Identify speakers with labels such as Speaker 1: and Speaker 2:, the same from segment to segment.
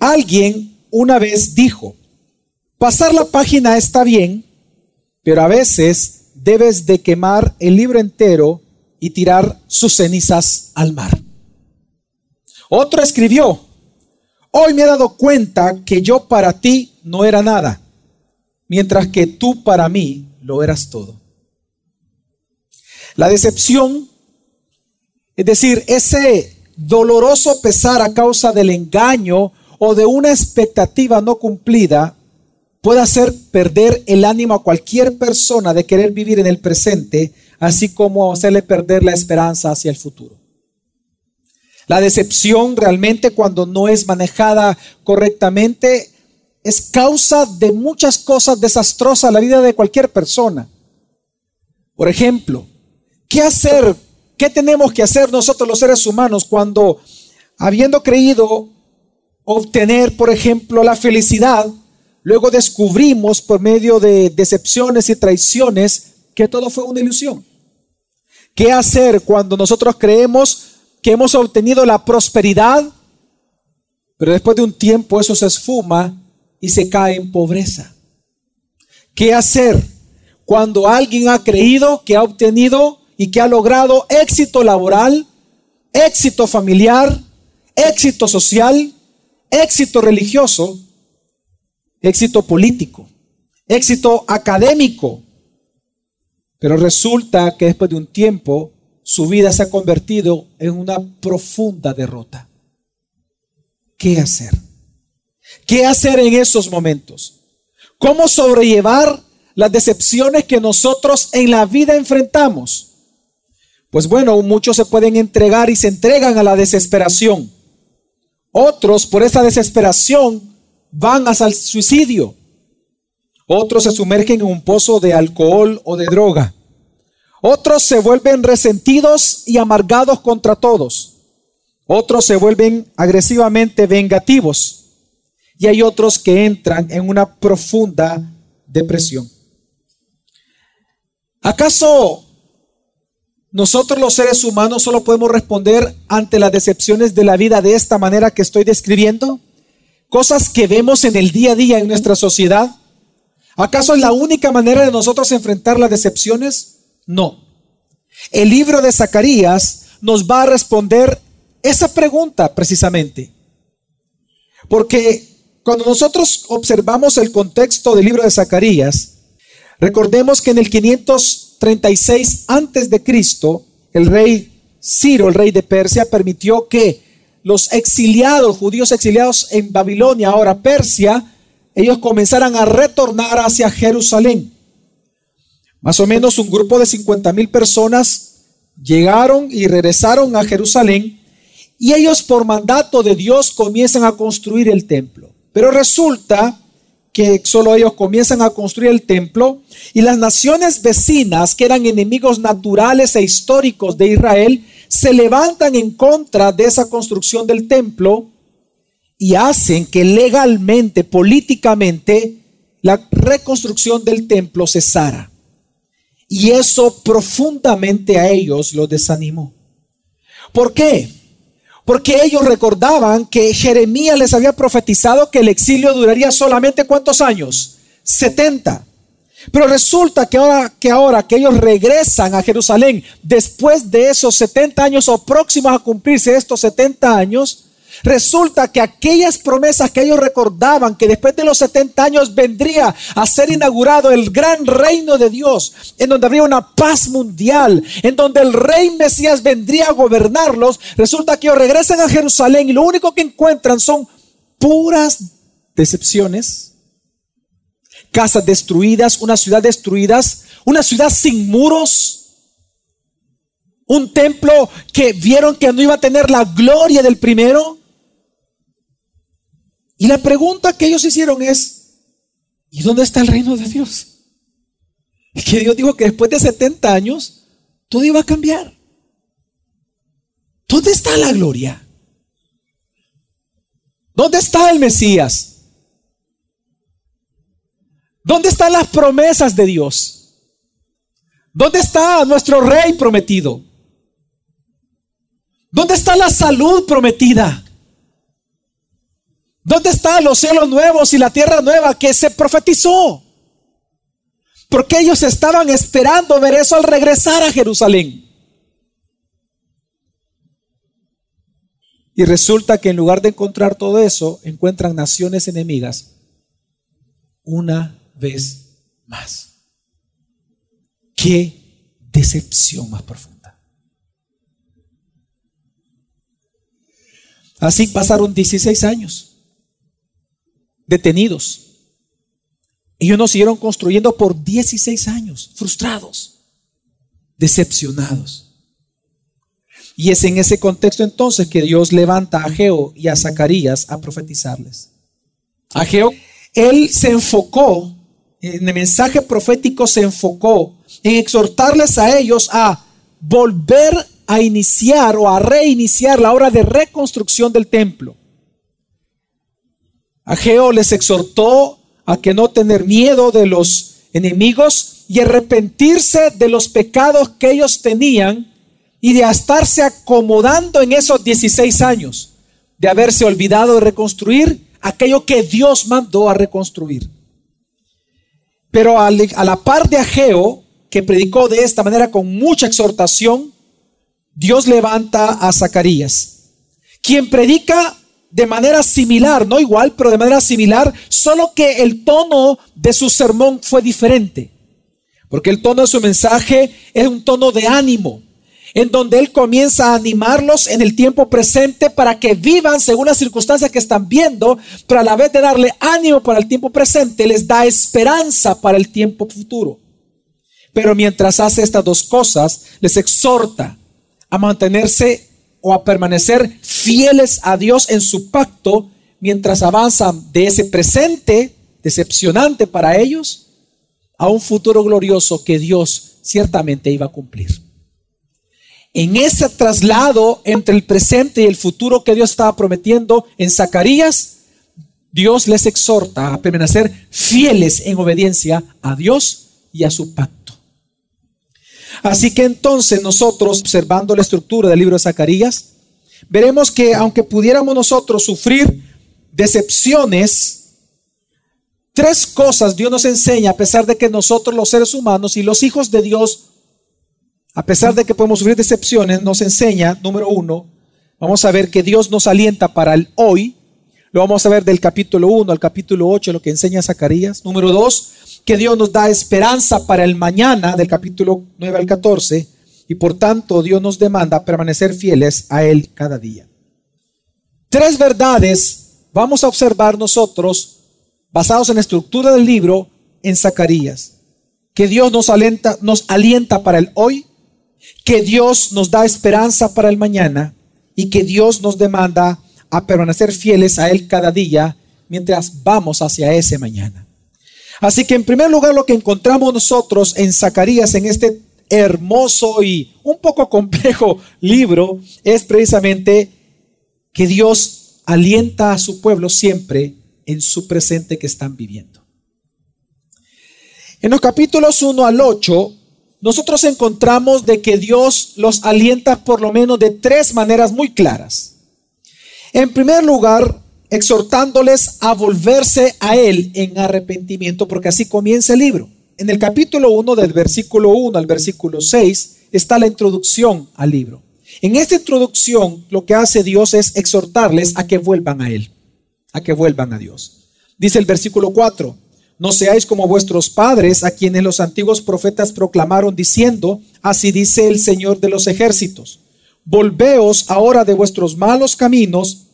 Speaker 1: Alguien una vez dijo, pasar la página está bien, pero a veces debes de quemar el libro entero y tirar sus cenizas al mar. Otro escribió, hoy me he dado cuenta que yo para ti no era nada, mientras que tú para mí lo eras todo. La decepción, es decir, ese doloroso pesar a causa del engaño o de una expectativa no cumplida, puede hacer perder el ánimo a cualquier persona de querer vivir en el presente, así como hacerle perder la esperanza hacia el futuro. La decepción realmente cuando no es manejada correctamente es causa de muchas cosas desastrosas en la vida de cualquier persona. Por ejemplo, ¿qué hacer? ¿Qué tenemos que hacer nosotros los seres humanos cuando, habiendo creído obtener, por ejemplo, la felicidad, luego descubrimos por medio de decepciones y traiciones que todo fue una ilusión? ¿Qué hacer cuando nosotros creemos que hemos obtenido la prosperidad, pero después de un tiempo eso se esfuma y se cae en pobreza? ¿Qué hacer cuando alguien ha creído que ha obtenido y que ha logrado éxito laboral, éxito familiar, éxito social, éxito religioso, éxito político, éxito académico, pero resulta que después de un tiempo su vida se ha convertido en una profunda derrota. ¿Qué hacer? ¿Qué hacer en esos momentos? ¿Cómo sobrellevar las decepciones que nosotros en la vida enfrentamos? Pues bueno, muchos se pueden entregar y se entregan a la desesperación. Otros por esa desesperación van hasta el suicidio. Otros se sumergen en un pozo de alcohol o de droga. Otros se vuelven resentidos y amargados contra todos. Otros se vuelven agresivamente vengativos. Y hay otros que entran en una profunda depresión. ¿Acaso nosotros los seres humanos solo podemos responder ante las decepciones de la vida de esta manera que estoy describiendo? Cosas que vemos en el día a día en nuestra sociedad. ¿Acaso es la única manera de nosotros enfrentar las decepciones? No. El libro de Zacarías nos va a responder esa pregunta precisamente. Porque cuando nosotros observamos el contexto del libro de Zacarías, recordemos que en el 536 antes de Cristo, el rey Ciro, el rey de Persia, permitió que los exiliados, judíos exiliados en Babilonia, ahora Persia, ellos comenzaran a retornar hacia Jerusalén. Más o menos un grupo de 50 mil personas llegaron y regresaron a Jerusalén y ellos por mandato de Dios comienzan a construir el templo. Pero resulta que solo ellos comienzan a construir el templo y las naciones vecinas, que eran enemigos naturales e históricos de Israel, se levantan en contra de esa construcción del templo y hacen que legalmente, políticamente, la reconstrucción del templo cesara. Y eso profundamente a ellos los desanimó. ¿Por qué? Porque ellos recordaban que Jeremías les había profetizado que el exilio duraría solamente cuántos años? 70. Pero resulta que ahora, que ahora que ellos regresan a Jerusalén después de esos 70 años o próximos a cumplirse estos 70 años, Resulta que aquellas promesas que ellos recordaban que después de los 70 años vendría a ser inaugurado el gran reino de Dios, en donde habría una paz mundial, en donde el rey Mesías vendría a gobernarlos, resulta que ellos regresan a Jerusalén y lo único que encuentran son puras decepciones, casas destruidas, una ciudad destruida, una ciudad sin muros, un templo que vieron que no iba a tener la gloria del primero. Y la pregunta que ellos hicieron es, ¿y dónde está el reino de Dios? Y que Dios dijo que después de 70 años todo iba a cambiar. ¿Dónde está la gloria? ¿Dónde está el Mesías? ¿Dónde están las promesas de Dios? ¿Dónde está nuestro rey prometido? ¿Dónde está la salud prometida? ¿Dónde están los cielos nuevos y la tierra nueva que se profetizó? Porque ellos estaban esperando ver eso al regresar a Jerusalén. Y resulta que en lugar de encontrar todo eso, encuentran naciones enemigas una vez más. Qué decepción más profunda. Así pasaron 16 años detenidos. Ellos nos siguieron construyendo por 16 años, frustrados, decepcionados. Y es en ese contexto entonces que Dios levanta a Ageo y a Zacarías a profetizarles. Ageo, él se enfocó, en el mensaje profético se enfocó en exhortarles a ellos a volver a iniciar o a reiniciar la obra de reconstrucción del templo. Ageo les exhortó a que no tener miedo de los enemigos y arrepentirse de los pecados que ellos tenían y de estarse acomodando en esos 16 años, de haberse olvidado de reconstruir aquello que Dios mandó a reconstruir. Pero a la par de Ageo, que predicó de esta manera con mucha exhortación, Dios levanta a Zacarías, quien predica de manera similar, no igual, pero de manera similar, solo que el tono de su sermón fue diferente. Porque el tono de su mensaje es un tono de ánimo, en donde Él comienza a animarlos en el tiempo presente para que vivan según las circunstancias que están viendo, pero a la vez de darle ánimo para el tiempo presente, les da esperanza para el tiempo futuro. Pero mientras hace estas dos cosas, les exhorta a mantenerse o a permanecer fieles a Dios en su pacto mientras avanzan de ese presente decepcionante para ellos a un futuro glorioso que Dios ciertamente iba a cumplir. En ese traslado entre el presente y el futuro que Dios estaba prometiendo en Zacarías, Dios les exhorta a permanecer fieles en obediencia a Dios y a su pacto. Así que entonces nosotros, observando la estructura del libro de Zacarías, veremos que aunque pudiéramos nosotros sufrir decepciones, tres cosas Dios nos enseña a pesar de que nosotros los seres humanos y los hijos de Dios a pesar de que podemos sufrir decepciones, nos enseña, número uno, vamos a ver que Dios nos alienta para el hoy. Lo vamos a ver del capítulo 1 al capítulo 8, lo que enseña Zacarías. Número dos, que Dios nos da esperanza para el mañana, del capítulo 9 al 14. Y por tanto, Dios nos demanda permanecer fieles a Él cada día. Tres verdades vamos a observar nosotros, basados en la estructura del libro, en Zacarías. Que Dios nos alienta, nos alienta para el hoy, que Dios nos da esperanza para el mañana y que Dios nos demanda a permanecer fieles a Él cada día mientras vamos hacia ese mañana. Así que en primer lugar lo que encontramos nosotros en Zacarías, en este hermoso y un poco complejo libro, es precisamente que Dios alienta a su pueblo siempre en su presente que están viviendo. En los capítulos 1 al 8 nosotros encontramos de que Dios los alienta por lo menos de tres maneras muy claras. En primer lugar, exhortándoles a volverse a Él en arrepentimiento, porque así comienza el libro. En el capítulo 1, del versículo 1 al versículo 6, está la introducción al libro. En esta introducción, lo que hace Dios es exhortarles a que vuelvan a Él, a que vuelvan a Dios. Dice el versículo 4, no seáis como vuestros padres, a quienes los antiguos profetas proclamaron diciendo, así dice el Señor de los ejércitos, volveos ahora de vuestros malos caminos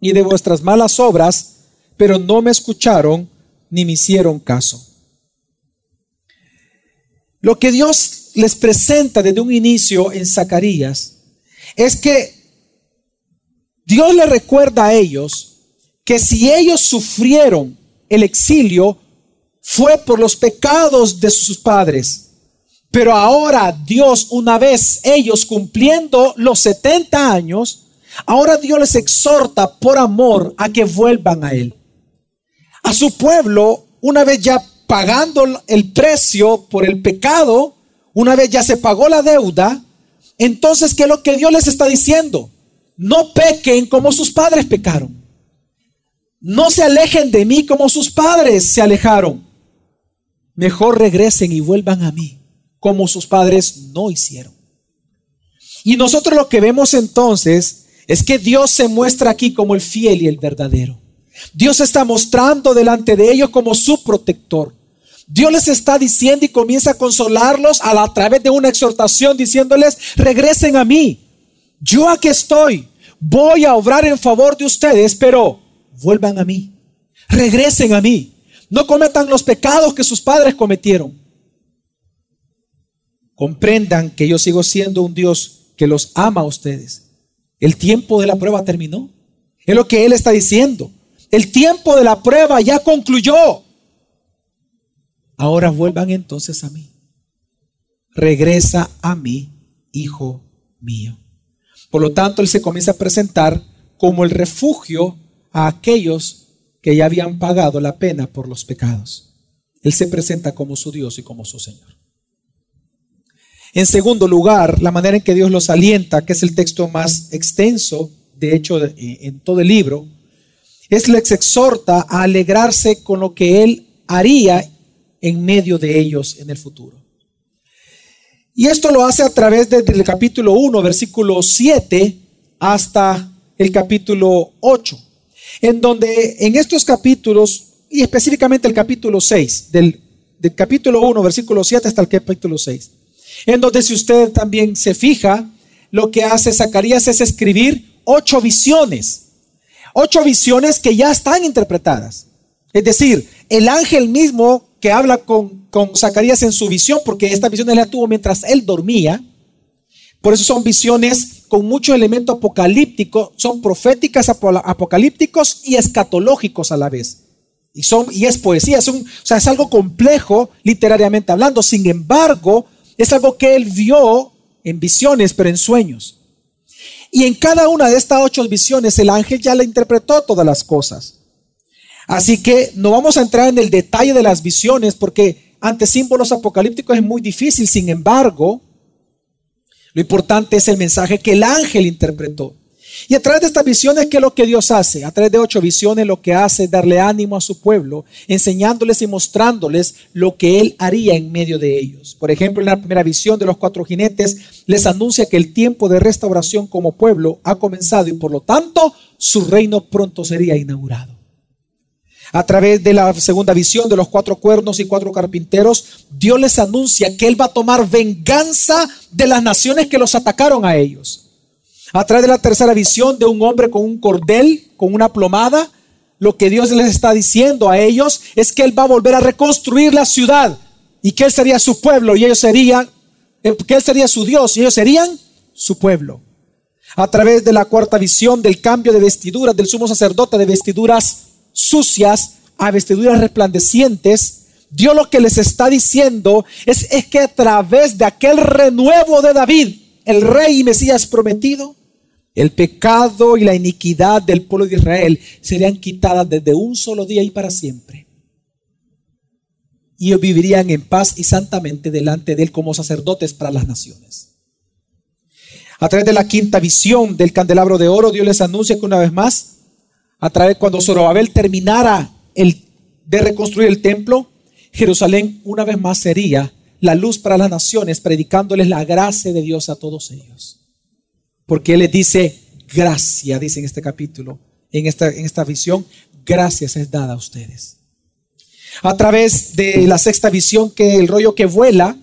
Speaker 1: y de vuestras malas obras, pero no me escucharon ni me hicieron caso. Lo que Dios les presenta desde un inicio en Zacarías es que Dios le recuerda a ellos que si ellos sufrieron el exilio, fue por los pecados de sus padres. Pero ahora Dios, una vez ellos cumpliendo los 70 años, ahora Dios les exhorta por amor a que vuelvan a Él. A su pueblo, una vez ya pagando el precio por el pecado, una vez ya se pagó la deuda, entonces, ¿qué es lo que Dios les está diciendo? No pequen como sus padres pecaron. No se alejen de mí como sus padres se alejaron. Mejor regresen y vuelvan a mí como sus padres no hicieron. Y nosotros lo que vemos entonces es que Dios se muestra aquí como el fiel y el verdadero. Dios está mostrando delante de ellos como su protector. Dios les está diciendo y comienza a consolarlos a, a través de una exhortación diciéndoles, regresen a mí. Yo aquí estoy. Voy a obrar en favor de ustedes, pero vuelvan a mí. Regresen a mí. No cometan los pecados que sus padres cometieron. Comprendan que yo sigo siendo un Dios que los ama a ustedes. El tiempo de la prueba terminó. Es lo que Él está diciendo. El tiempo de la prueba ya concluyó. Ahora vuelvan entonces a mí. Regresa a mí, hijo mío. Por lo tanto, Él se comienza a presentar como el refugio a aquellos que ya habían pagado la pena por los pecados. Él se presenta como su Dios y como su Señor. En segundo lugar, la manera en que Dios los alienta, que es el texto más extenso, de hecho, en todo el libro, es les exhorta a alegrarse con lo que Él haría en medio de ellos en el futuro. Y esto lo hace a través del capítulo 1, versículo 7, hasta el capítulo 8, en donde en estos capítulos, y específicamente el capítulo 6, del, del capítulo 1, versículo 7 hasta el capítulo 6, en donde si usted también se fija, lo que hace Zacarías es escribir ocho visiones, ocho visiones que ya están interpretadas. Es decir, el ángel mismo que habla con, con Zacarías en su visión, porque esta visión él la tuvo mientras él dormía, por eso son visiones con mucho elemento apocalíptico, son proféticas, apocalípticos y escatológicos a la vez. Y, son, y es poesía, o sea, es algo complejo literariamente hablando. Sin embargo, es algo que él vio en visiones, pero en sueños. Y en cada una de estas ocho visiones el ángel ya le interpretó todas las cosas. Así que no vamos a entrar en el detalle de las visiones porque ante símbolos apocalípticos es muy difícil. Sin embargo, lo importante es el mensaje que el ángel interpretó. Y a través de estas visiones, ¿qué es lo que Dios hace? A través de ocho visiones lo que hace es darle ánimo a su pueblo, enseñándoles y mostrándoles lo que Él haría en medio de ellos. Por ejemplo, en la primera visión de los cuatro jinetes, les anuncia que el tiempo de restauración como pueblo ha comenzado y por lo tanto su reino pronto sería inaugurado. A través de la segunda visión de los cuatro cuernos y cuatro carpinteros, Dios les anuncia que Él va a tomar venganza de las naciones que los atacaron a ellos. A través de la tercera visión de un hombre con un cordel, con una plomada, lo que Dios les está diciendo a ellos es que Él va a volver a reconstruir la ciudad y que Él sería su pueblo y ellos serían, eh, que Él sería su Dios y ellos serían su pueblo. A través de la cuarta visión del cambio de vestiduras del sumo sacerdote de vestiduras sucias a vestiduras resplandecientes, Dios lo que les está diciendo es, es que a través de aquel renuevo de David, el rey y Mesías prometido, el pecado y la iniquidad del pueblo de Israel serían quitadas desde un solo día y para siempre. Y ellos vivirían en paz y santamente delante de él como sacerdotes para las naciones. A través de la quinta visión del candelabro de oro, Dios les anuncia que una vez más, a través cuando Zorobabel terminara el, de reconstruir el templo, Jerusalén una vez más sería la luz para las naciones, predicándoles la gracia de Dios a todos ellos. Porque Él les dice, gracia, dice en este capítulo, en esta, en esta visión, gracias es dada a ustedes. A través de la sexta visión, que el rollo que vuela,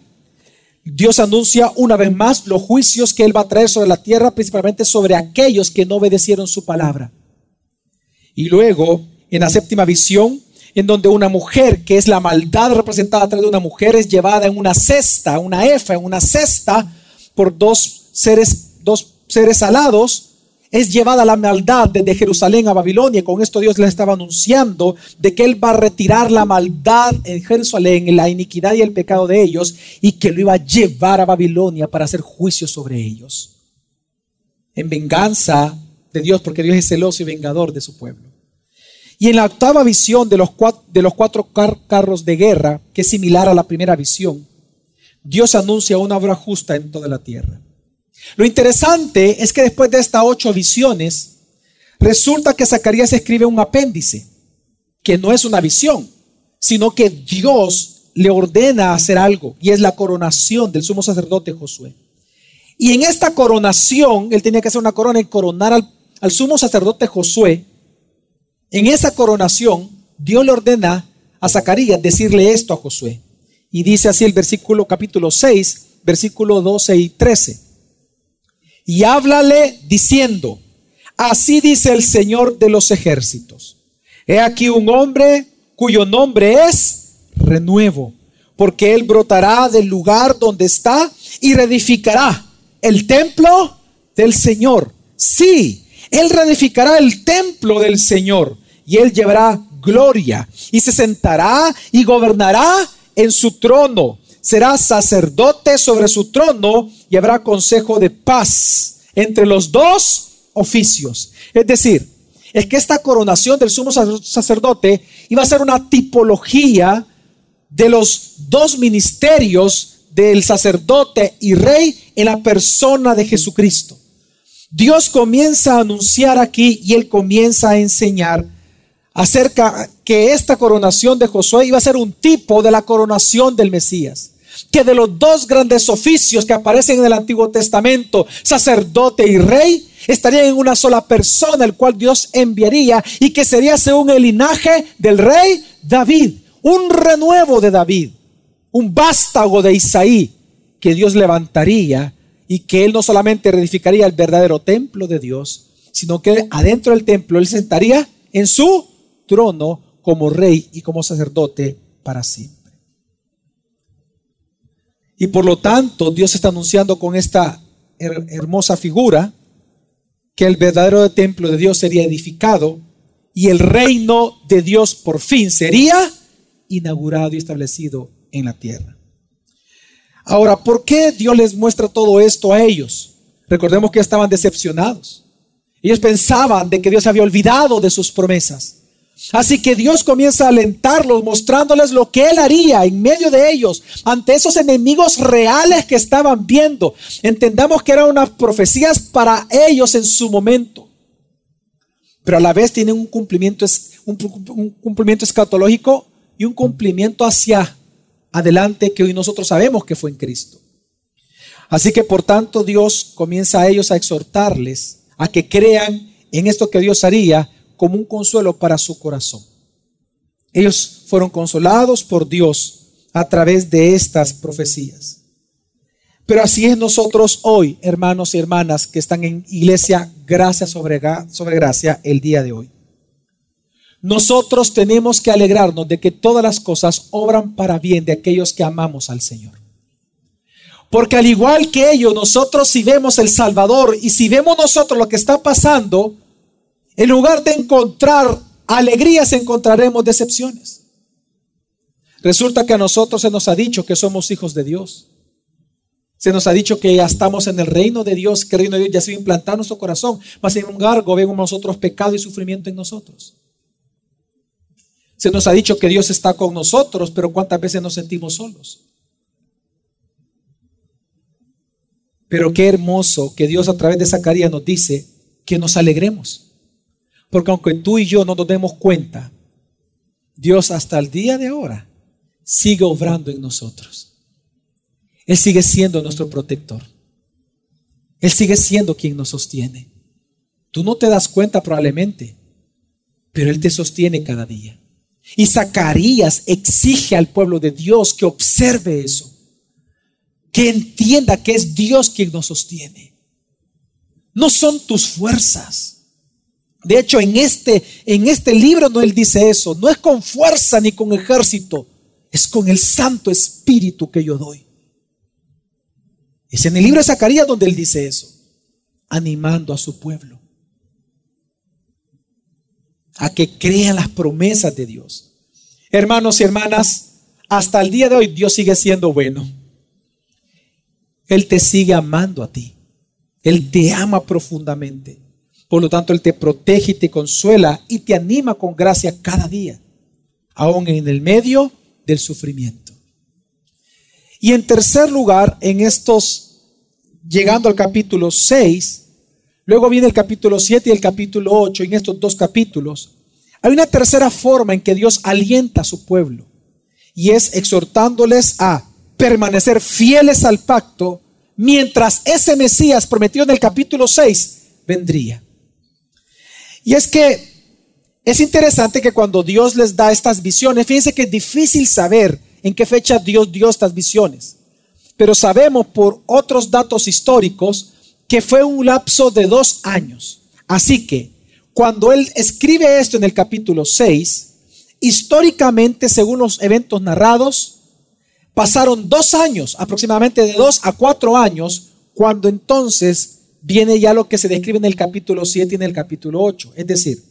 Speaker 1: Dios anuncia una vez más los juicios que Él va a traer sobre la tierra, principalmente sobre aquellos que no obedecieron su palabra. Y luego, en la séptima visión, en donde una mujer, que es la maldad representada a través de una mujer, es llevada en una cesta, una efa, en una cesta, por dos seres, dos seres alados, es llevada la maldad desde Jerusalén a Babilonia. Con esto Dios le estaba anunciando de que Él va a retirar la maldad en Jerusalén, la iniquidad y el pecado de ellos, y que lo iba a llevar a Babilonia para hacer juicio sobre ellos. En venganza de Dios, porque Dios es celoso y vengador de su pueblo. Y en la octava visión de los cuatro, de los cuatro carros de guerra, que es similar a la primera visión, Dios anuncia una obra justa en toda la tierra. Lo interesante es que después de estas ocho visiones, resulta que Zacarías escribe un apéndice. que no es una visión, sino que Dios le ordena hacer algo, y es la coronación del sumo sacerdote Josué. Y en esta coronación, él tenía que hacer una corona y coronar al, sumo sacerdote Josué. En esa coronación, Dios le ordena a Zacarías decirle esto a Josué. Y dice así el versículo capítulo 6, versículo 12 y 13. Y háblale diciendo, así dice el Señor de los ejércitos. He aquí un hombre cuyo nombre es renuevo, porque él brotará del lugar donde está y reedificará el templo del Señor. Sí, él reedificará el templo del Señor y él llevará gloria y se sentará y gobernará en su trono. Será sacerdote sobre su trono y habrá consejo de paz entre los dos oficios. Es decir, es que esta coronación del sumo sacerdote iba a ser una tipología de los dos ministerios del sacerdote y rey en la persona de Jesucristo. Dios comienza a anunciar aquí y él comienza a enseñar acerca que esta coronación de Josué iba a ser un tipo de la coronación del Mesías. Que de los dos grandes oficios que aparecen en el Antiguo Testamento, sacerdote y rey, estarían en una sola persona, el cual Dios enviaría y que sería según el linaje del rey David, un renuevo de David, un vástago de Isaí que Dios levantaría y que él no solamente reedificaría el verdadero templo de Dios, sino que adentro del templo él sentaría en su trono como rey y como sacerdote para siempre. Y por lo tanto, Dios está anunciando con esta hermosa figura que el verdadero templo de Dios sería edificado y el reino de Dios por fin sería inaugurado y establecido en la tierra. Ahora, ¿por qué Dios les muestra todo esto a ellos? Recordemos que estaban decepcionados. Ellos pensaban de que Dios había olvidado de sus promesas. Así que Dios comienza a alentarlos, mostrándoles lo que Él haría en medio de ellos, ante esos enemigos reales que estaban viendo. Entendamos que eran unas profecías para ellos en su momento, pero a la vez tienen un cumplimiento, un, cumplimiento escatológico y un cumplimiento hacia adelante que hoy nosotros sabemos que fue en Cristo. Así que por tanto Dios comienza a ellos a exhortarles a que crean en esto que Dios haría como un consuelo para su corazón. Ellos fueron consolados por Dios a través de estas profecías. Pero así es nosotros hoy, hermanos y hermanas que están en iglesia gracia sobre, sobre gracia el día de hoy. Nosotros tenemos que alegrarnos de que todas las cosas obran para bien de aquellos que amamos al Señor. Porque al igual que ellos, nosotros si vemos el Salvador y si vemos nosotros lo que está pasando, en lugar de encontrar alegrías, encontraremos decepciones. Resulta que a nosotros se nos ha dicho que somos hijos de Dios. Se nos ha dicho que ya estamos en el reino de Dios, que el reino de Dios ya se ha implantado en nuestro corazón. Mas sin embargo, vemos nosotros pecado y sufrimiento en nosotros. Se nos ha dicho que Dios está con nosotros, pero ¿cuántas veces nos sentimos solos? Pero qué hermoso que Dios a través de Zacarías nos dice que nos alegremos. Porque aunque tú y yo no nos demos cuenta, Dios hasta el día de ahora sigue obrando en nosotros. Él sigue siendo nuestro protector. Él sigue siendo quien nos sostiene. Tú no te das cuenta probablemente, pero Él te sostiene cada día. Y Zacarías exige al pueblo de Dios que observe eso, que entienda que es Dios quien nos sostiene. No son tus fuerzas, de hecho, en este, en este libro no él dice eso. No es con fuerza ni con ejército. Es con el Santo Espíritu que yo doy. Es en el libro de Zacarías donde él dice eso. Animando a su pueblo. A que crean las promesas de Dios. Hermanos y hermanas, hasta el día de hoy Dios sigue siendo bueno. Él te sigue amando a ti. Él te ama profundamente. Por lo tanto, Él te protege y te consuela y te anima con gracia cada día, aún en el medio del sufrimiento. Y en tercer lugar, en estos, llegando al capítulo 6, luego viene el capítulo 7 y el capítulo 8, en estos dos capítulos, Hay una tercera forma en que Dios alienta a su pueblo y es exhortándoles a permanecer fieles al pacto mientras ese Mesías prometido en el capítulo 6 vendría. Y es que es interesante que cuando Dios les da estas visiones, fíjense que es difícil saber en qué fecha Dios dio estas visiones, pero sabemos por otros datos históricos que fue un lapso de dos años. Así que cuando Él escribe esto en el capítulo 6, históricamente, según los eventos narrados, Pasaron dos años, aproximadamente de dos a cuatro años, cuando entonces viene ya lo que se describe en el capítulo 7 y en el capítulo 8. Es decir,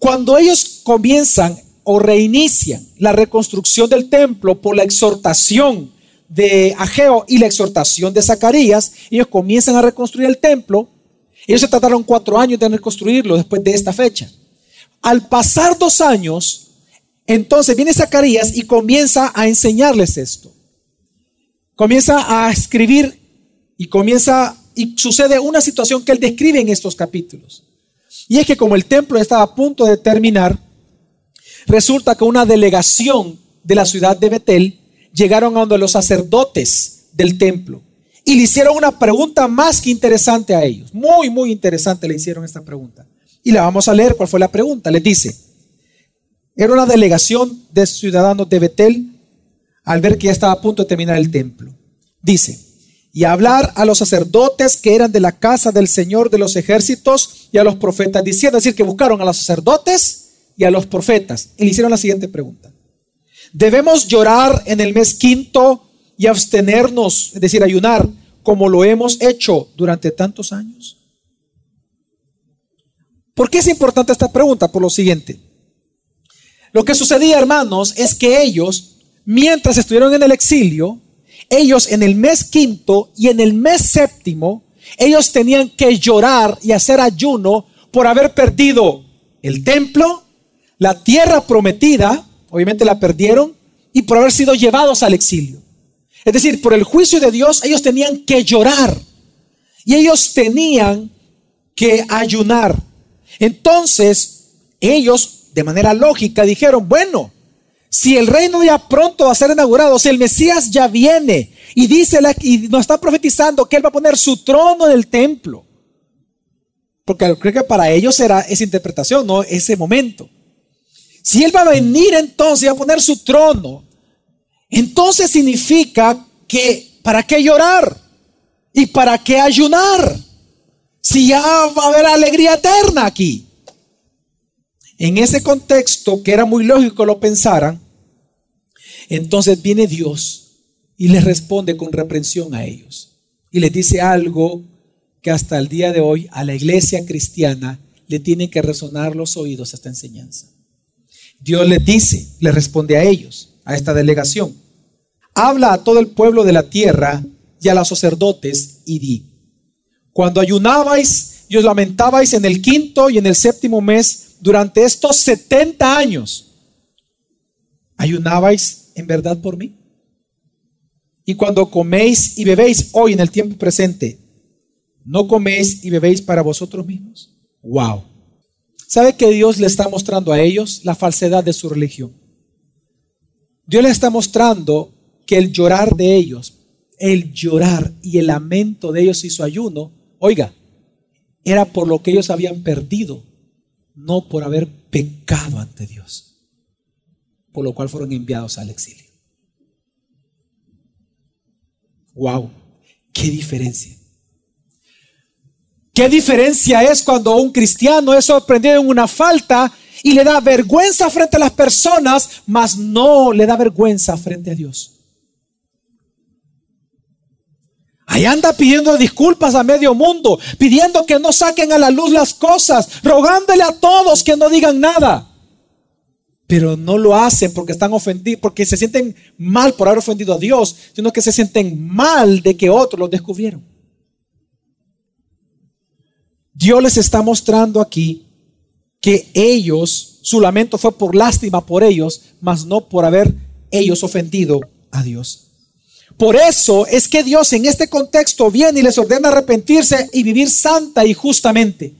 Speaker 1: cuando ellos comienzan o reinician la reconstrucción del templo por la exhortación de Ageo y la exhortación de Zacarías, ellos comienzan a reconstruir el templo. Ellos se trataron cuatro años de reconstruirlo después de esta fecha. Al pasar dos años, entonces viene Zacarías y comienza a enseñarles esto. Comienza a escribir y comienza y sucede una situación que él describe en estos capítulos. Y es que como el templo estaba a punto de terminar, resulta que una delegación de la ciudad de Betel llegaron a donde los sacerdotes del templo y le hicieron una pregunta más que interesante a ellos. Muy, muy interesante le hicieron esta pregunta. Y la vamos a leer cuál fue la pregunta. Les dice, era una delegación de ciudadanos de Betel al ver que ya estaba a punto de terminar el templo. Dice, y hablar a los sacerdotes que eran de la casa del Señor de los ejércitos y a los profetas, diciendo, es decir, que buscaron a los sacerdotes y a los profetas. Y le hicieron la siguiente pregunta. ¿Debemos llorar en el mes quinto y abstenernos, es decir, ayunar, como lo hemos hecho durante tantos años? ¿Por qué es importante esta pregunta? Por lo siguiente. Lo que sucedía, hermanos, es que ellos, mientras estuvieron en el exilio, ellos en el mes quinto y en el mes séptimo, ellos tenían que llorar y hacer ayuno por haber perdido el templo, la tierra prometida, obviamente la perdieron, y por haber sido llevados al exilio. Es decir, por el juicio de Dios, ellos tenían que llorar y ellos tenían que ayunar. Entonces, ellos de manera lógica dijeron, bueno, si el reino ya pronto va a ser inaugurado, si el Mesías ya viene y dice y nos está profetizando que él va a poner su trono en el templo. Porque creo que para ellos era esa interpretación, no ese momento. Si él va a venir entonces a poner su trono, entonces significa que ¿para qué llorar? ¿Y para qué ayunar? Si ya va a haber alegría eterna aquí. En ese contexto, que era muy lógico lo pensaran, entonces viene Dios y les responde con reprensión a ellos. Y les dice algo que hasta el día de hoy a la iglesia cristiana le tienen que resonar los oídos esta enseñanza. Dios les dice, le responde a ellos, a esta delegación, habla a todo el pueblo de la tierra y a los sacerdotes y di, cuando ayunabais y os lamentabais en el quinto y en el séptimo mes, durante estos 70 años, ¿ayunabais en verdad por mí? Y cuando coméis y bebéis hoy en el tiempo presente, ¿no coméis y bebéis para vosotros mismos? Wow. ¿Sabe que Dios le está mostrando a ellos la falsedad de su religión? Dios le está mostrando que el llorar de ellos, el llorar y el lamento de ellos y su ayuno, oiga, era por lo que ellos habían perdido no por haber pecado ante Dios, por lo cual fueron enviados al exilio. Wow, qué diferencia. ¿Qué diferencia es cuando un cristiano es sorprendido en una falta y le da vergüenza frente a las personas, mas no le da vergüenza frente a Dios? Ahí anda pidiendo disculpas a medio mundo, pidiendo que no saquen a la luz las cosas, rogándole a todos que no digan nada. Pero no lo hacen porque están ofendidos, porque se sienten mal por haber ofendido a Dios, sino que se sienten mal de que otros los descubrieron. Dios les está mostrando aquí que ellos, su lamento fue por lástima por ellos, mas no por haber ellos ofendido a Dios. Por eso es que Dios en este contexto viene y les ordena arrepentirse y vivir santa y justamente.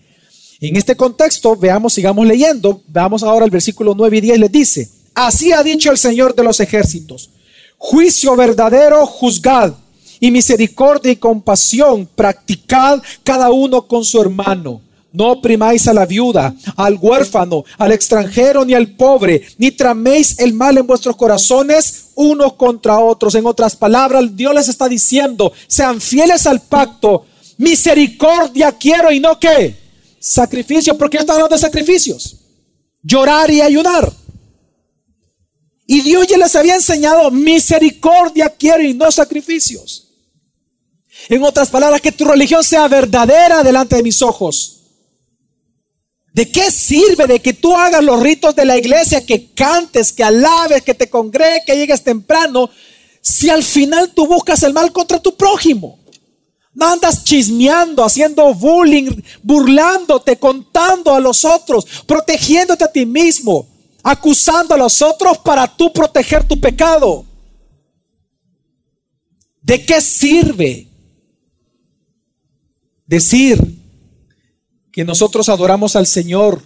Speaker 1: En este contexto, veamos, sigamos leyendo, veamos ahora el versículo 9 y 10, les dice, así ha dicho el Señor de los ejércitos, juicio verdadero juzgad y misericordia y compasión practicad cada uno con su hermano. No oprimáis a la viuda, al huérfano, al extranjero ni al pobre, ni traméis el mal en vuestros corazones unos contra otros. En otras palabras, Dios les está diciendo, sean fieles al pacto, misericordia quiero y no qué, sacrificio, porque está hablando de sacrificios, llorar y ayudar. Y Dios ya les había enseñado, misericordia quiero y no sacrificios. En otras palabras, que tu religión sea verdadera delante de mis ojos. ¿De qué sirve de que tú hagas los ritos de la iglesia, que cantes, que alabes, que te congregues, que llegues temprano, si al final tú buscas el mal contra tu prójimo? No andas chismeando, haciendo bullying, burlándote, contando a los otros, protegiéndote a ti mismo, acusando a los otros para tú proteger tu pecado. ¿De qué sirve decir que nosotros adoramos al Señor,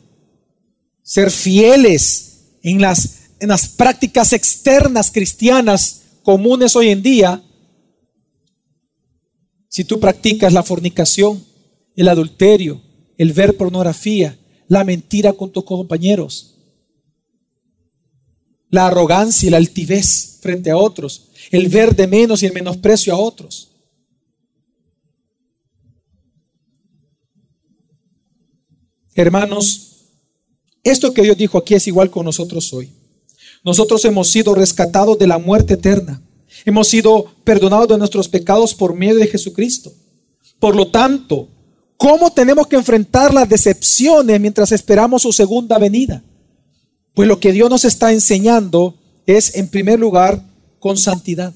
Speaker 1: ser fieles en las, en las prácticas externas cristianas comunes hoy en día, si tú practicas la fornicación, el adulterio, el ver pornografía, la mentira con tus compañeros, la arrogancia y la altivez frente a otros, el ver de menos y el menosprecio a otros. Hermanos, esto que Dios dijo aquí es igual con nosotros hoy. Nosotros hemos sido rescatados de la muerte eterna. Hemos sido perdonados de nuestros pecados por medio de Jesucristo. Por lo tanto, ¿cómo tenemos que enfrentar las decepciones mientras esperamos su segunda venida? Pues lo que Dios nos está enseñando es, en primer lugar, con santidad.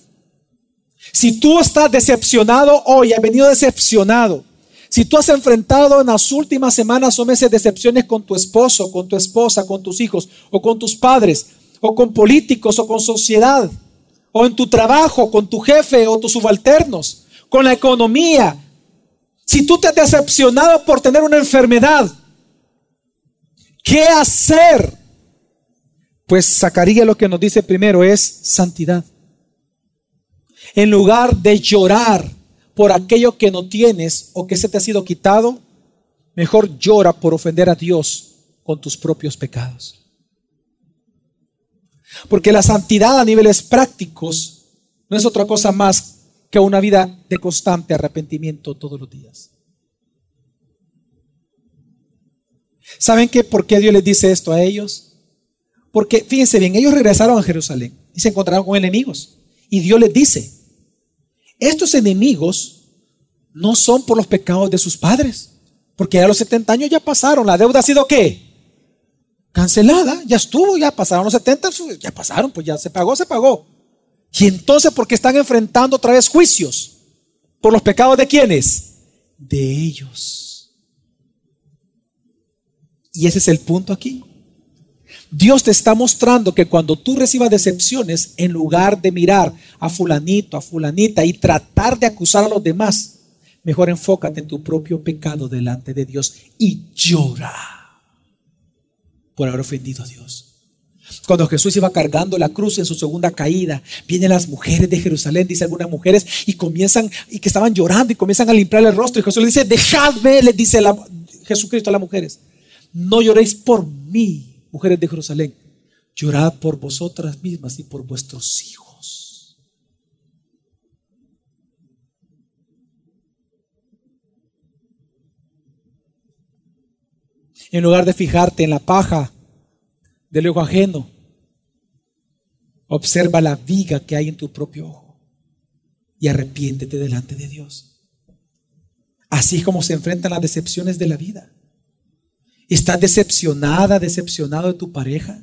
Speaker 1: Si tú estás decepcionado hoy, has venido decepcionado, si tú has enfrentado en las últimas semanas o meses decepciones con tu esposo, con tu esposa, con tus hijos, o con tus padres, o con políticos, o con sociedad, o en tu trabajo, con tu jefe o tus subalternos, con la economía, si tú te has decepcionado por tener una enfermedad, ¿qué hacer? Pues sacaría lo que nos dice primero es santidad. En lugar de llorar por aquello que no tienes o que se te ha sido quitado, mejor llora por ofender a Dios con tus propios pecados. Porque la santidad a niveles prácticos no es otra cosa más que una vida de constante arrepentimiento todos los días. ¿Saben qué? ¿Por qué Dios les dice esto a ellos? Porque fíjense bien, ellos regresaron a Jerusalén y se encontraron con enemigos. Y Dios les dice, estos enemigos no son por los pecados de sus padres, porque ya los 70 años ya pasaron, la deuda ha sido qué? Cancelada, ya estuvo, ya pasaron los 70, ya pasaron, pues ya se pagó, se pagó. Y entonces, porque están enfrentando otra vez juicios? ¿Por los pecados de quiénes? De ellos. Y ese es el punto aquí. Dios te está mostrando que cuando tú recibas decepciones, en lugar de mirar a fulanito, a fulanita y tratar de acusar a los demás, mejor enfócate en tu propio pecado delante de Dios y llora por haber ofendido a Dios. Cuando Jesús iba cargando la cruz en su segunda caída, vienen las mujeres de Jerusalén, dice algunas mujeres, y comienzan, y que estaban llorando y comienzan a limpiar el rostro. Y Jesús le dice, dejadme, le dice Jesucristo a las mujeres, no lloréis por mí, mujeres de Jerusalén, llorad por vosotras mismas y por vuestros hijos. En lugar de fijarte en la paja del ojo ajeno, observa la viga que hay en tu propio ojo y arrepiéntete delante de Dios. Así es como se enfrentan las decepciones de la vida. ¿Estás decepcionada, decepcionado de tu pareja?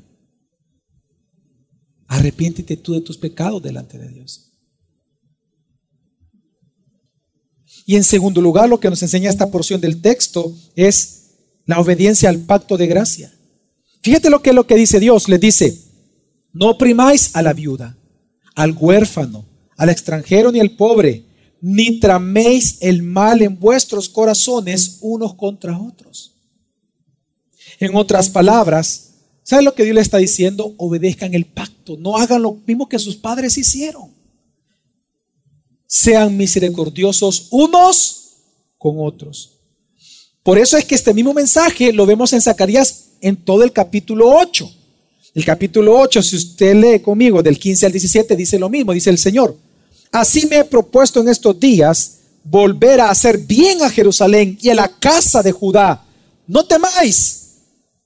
Speaker 1: Arrepiéntete tú de tus pecados delante de Dios. Y en segundo lugar, lo que nos enseña esta porción del texto es la obediencia al pacto de gracia. Fíjate lo que es lo que dice Dios. Le dice, no oprimáis a la viuda, al huérfano, al extranjero ni al pobre, ni traméis el mal en vuestros corazones unos contra otros. En otras palabras, ¿sabe lo que Dios le está diciendo? Obedezcan el pacto, no hagan lo mismo que sus padres hicieron. Sean misericordiosos unos con otros. Por eso es que este mismo mensaje lo vemos en Zacarías en todo el capítulo 8. El capítulo 8, si usted lee conmigo del 15 al 17, dice lo mismo, dice el Señor. Así me he propuesto en estos días volver a hacer bien a Jerusalén y a la casa de Judá. No temáis.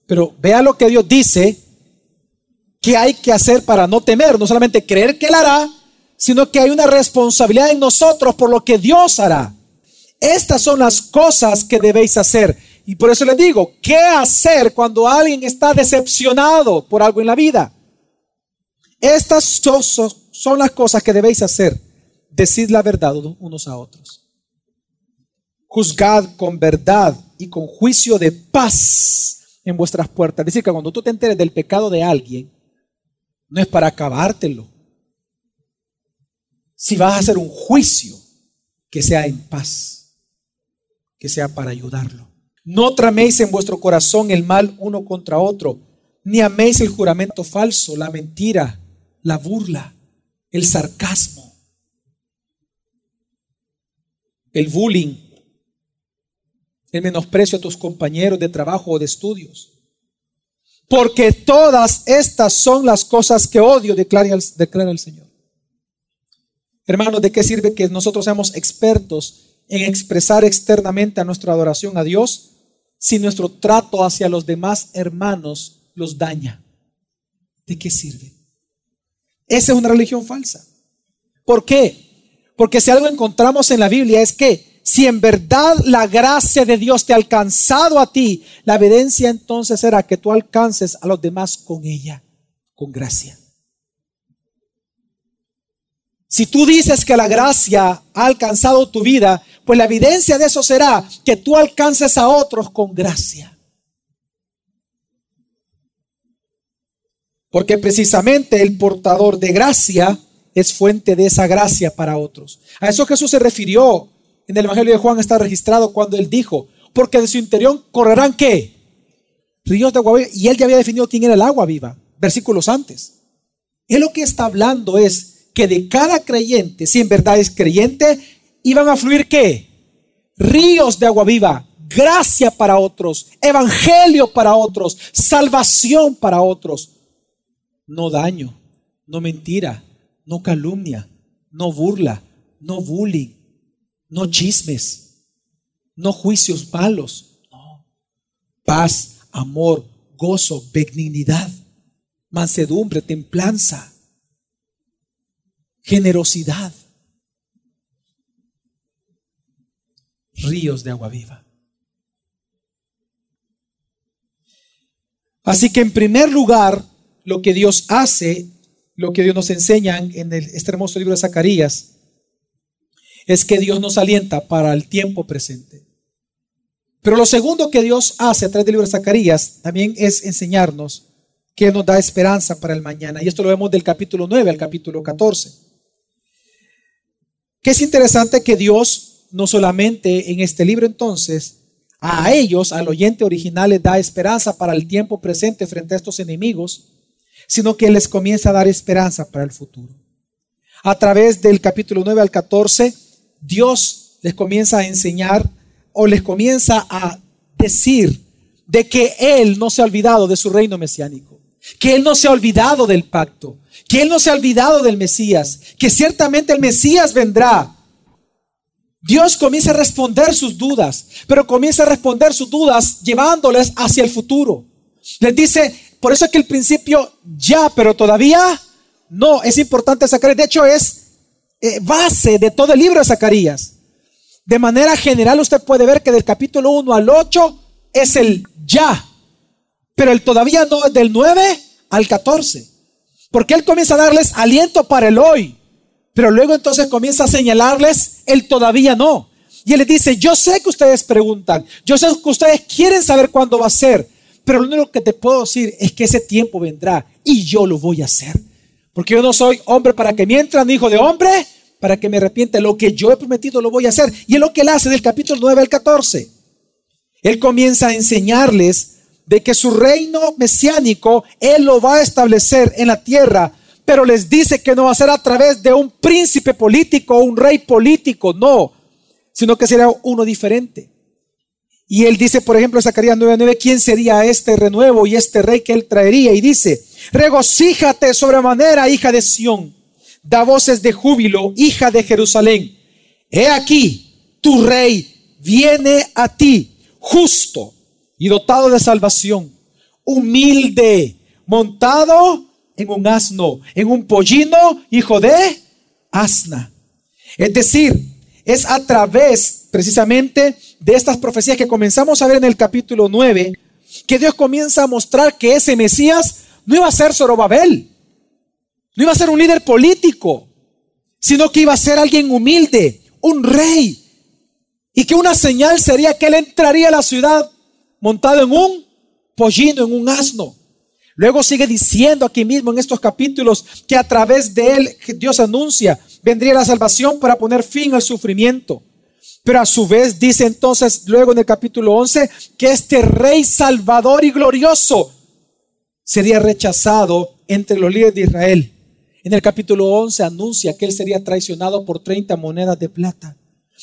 Speaker 1: Pero vea lo que Dios dice que hay que hacer para no temer. No solamente creer que Él hará, sino que hay una responsabilidad en nosotros por lo que Dios hará. Estas son las cosas que debéis hacer. Y por eso les digo, ¿qué hacer cuando alguien está decepcionado por algo en la vida? Estas son, las cosas que debéis hacer. Decid la verdad unos a otros juzgad con verdad y con juicio de paz en vuestras puertas. Es decir, que cuando tú te enteres del pecado de alguien, no es para acabártelo. Si vas a hacer un juicio, que sea en paz, que sea para ayudarlo. No traméis en vuestro corazón el mal uno contra otro, ni améis el juramento falso, la mentira, la burla, el sarcasmo, el bullying, el menosprecio a tus compañeros de trabajo o de estudios. Porque todas estas son las cosas que odio, declara el, Señor. Hermanos, ¿de qué sirve que nosotros seamos expertos en expresar externamente a nuestra adoración a Dios si nuestro trato hacia los demás hermanos los daña? ¿De qué sirve? Esa es una religión falsa. ¿Por qué? Porque si algo encontramos en la Biblia es que si en verdad la gracia de Dios te ha alcanzado a ti, la evidencia entonces será que tú alcances a los demás con ella, con gracia. Si tú dices que la gracia ha alcanzado tu vida, pues la evidencia de eso será que tú alcances a otros con gracia. Porque precisamente el portador de gracia es fuente de esa gracia para otros. A eso Jesús se refirió en el Evangelio de Juan está registrado cuando él dijo, porque de su interior correrán qué? Ríos de agua viva. Y él ya había definido quién era el agua viva, versículos antes. Él lo que está hablando es que de cada creyente, si en verdad es creyente, iban a fluir qué? Ríos de agua viva, gracia para otros, evangelio para otros, salvación para otros. No daño, no mentira, no calumnia, no burla, no bullying, no chismes, no juicios malos, no. Paz, amor, gozo, benignidad, mansedumbre, templanza, generosidad, ríos de agua viva. Así que en primer lugar, lo que Dios hace, lo que Dios nos enseña en el, este hermoso libro de Zacarías, es que Dios nos alienta para el tiempo presente. Pero lo segundo que Dios hace a través del libro de Zacarías también es enseñarnos que nos da esperanza para el mañana. Y esto lo vemos del capítulo 9 al capítulo 14. Que es interesante que Dios no solamente en este libro entonces a ellos, al oyente original, les da esperanza para el tiempo presente frente a estos enemigos, sino que les comienza a dar esperanza para el futuro. A través del capítulo 9 al 14, Dios les comienza a enseñar o les comienza a decir de que Él no se ha olvidado de su reino mesiánico, que Él no se ha olvidado del pacto, que Él no se ha olvidado del Mesías, que ciertamente el Mesías vendrá. Dios comienza a responder sus dudas, pero comienza a responder sus dudas llevándoles hacia el futuro. Les dice, por eso es que el principio ya, pero todavía no, es importante sacar, de hecho es eh, base de todo el libro de Zacarías. De manera general usted puede ver que del capítulo 1 al 8 es el ya, pero el todavía no es del 9 al 14. Porque él comienza a darles aliento para el hoy, pero luego entonces comienza a señalarles el todavía no. Y él les dice, yo sé que ustedes preguntan, yo sé que ustedes quieren saber cuándo va a ser, pero lo único que te puedo decir es que ese tiempo vendrá y yo lo voy a hacer. Porque yo no soy hombre para que mientras, ni hijo de hombre para que me arrepiente. Lo que yo he prometido lo voy a hacer. Y es lo que él hace del capítulo 9 al 14. Él comienza a enseñarles de que su reino mesiánico Él lo va a establecer en la tierra, pero les dice que no va a ser a través de un príncipe político o un rey político, no, sino que será uno diferente. Y él dice, por ejemplo, en Zacarías 9:9, ¿quién sería este renuevo y este rey que él traería? Y dice, regocíjate sobremanera, hija de Sión, da voces de júbilo, hija de Jerusalén. He aquí, tu rey viene a ti, justo y dotado de salvación, humilde, montado en un asno, en un pollino, hijo de asna. Es decir, es a través precisamente de estas profecías que comenzamos a ver en el capítulo 9 que Dios comienza a mostrar que ese Mesías no iba a ser Zorobabel, no iba a ser un líder político, sino que iba a ser alguien humilde, un rey, y que una señal sería que él entraría a la ciudad montado en un pollino, en un asno. Luego sigue diciendo aquí mismo en estos capítulos que a través de él Dios anuncia vendría la salvación para poner fin al sufrimiento. Pero a su vez dice entonces luego en el capítulo 11 que este rey salvador y glorioso sería rechazado entre los líderes de Israel. En el capítulo 11 anuncia que él sería traicionado por 30 monedas de plata.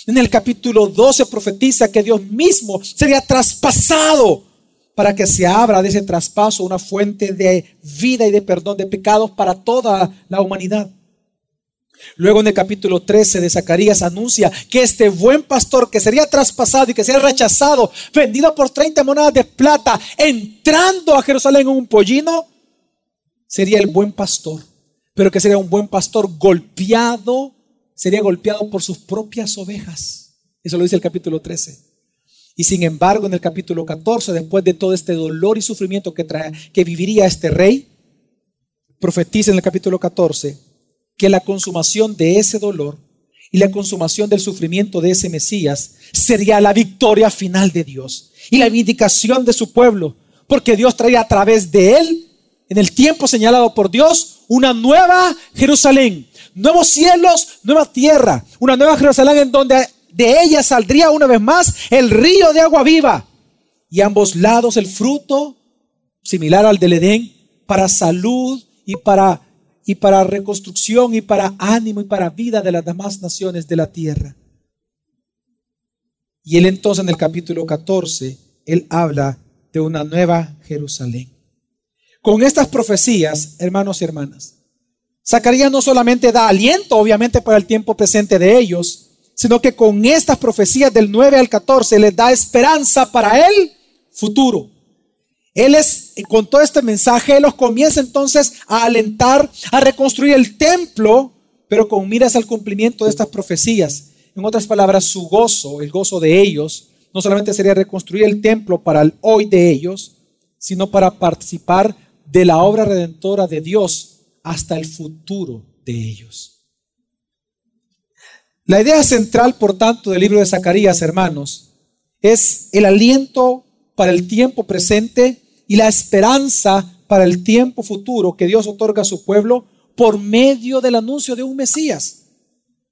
Speaker 1: En el capítulo 12 profetiza que Dios mismo sería traspasado para que se abra de ese traspaso una fuente de vida y de perdón de pecados para toda la humanidad. Luego en el capítulo 13 de Zacarías anuncia que este buen pastor que sería traspasado y que sería rechazado, vendido por 30 monedas de plata, entrando a Jerusalén en un pollino, sería el buen pastor, pero que sería un buen pastor golpeado, sería golpeado por sus propias ovejas. Eso lo dice el capítulo 13. Y sin embargo, en el capítulo 14, después de todo este dolor y sufrimiento que, trae, que viviría este rey, profetiza en el capítulo 14 que la consumación de ese dolor y la consumación del sufrimiento de ese Mesías sería la victoria final de Dios y la vindicación de su pueblo, porque Dios traía a través de él, en el tiempo señalado por Dios, una nueva Jerusalén, nuevos cielos, nueva tierra, una nueva Jerusalén en donde de ella saldría una vez más el río de agua viva y a ambos lados el fruto similar al del Edén para salud y para y para reconstrucción y para ánimo y para vida de las demás naciones de la tierra. Y él entonces en el capítulo 14, él habla de una nueva Jerusalén. Con estas profecías, hermanos y hermanas, Zacarías no solamente da aliento, obviamente, para el tiempo presente de ellos, sino que con estas profecías del 9 al 14 les da esperanza para el futuro. Él es, con todo este mensaje, Él los comienza entonces a alentar a reconstruir el templo, pero con miras al cumplimiento de estas profecías. En otras palabras, su gozo, el gozo de ellos, no solamente sería reconstruir el templo para el hoy de ellos, sino para participar de la obra redentora de Dios hasta el futuro de ellos. La idea central, por tanto, del libro de Zacarías, hermanos, es el aliento para el tiempo presente y la esperanza para el tiempo futuro que Dios otorga a su pueblo por medio del anuncio de un Mesías.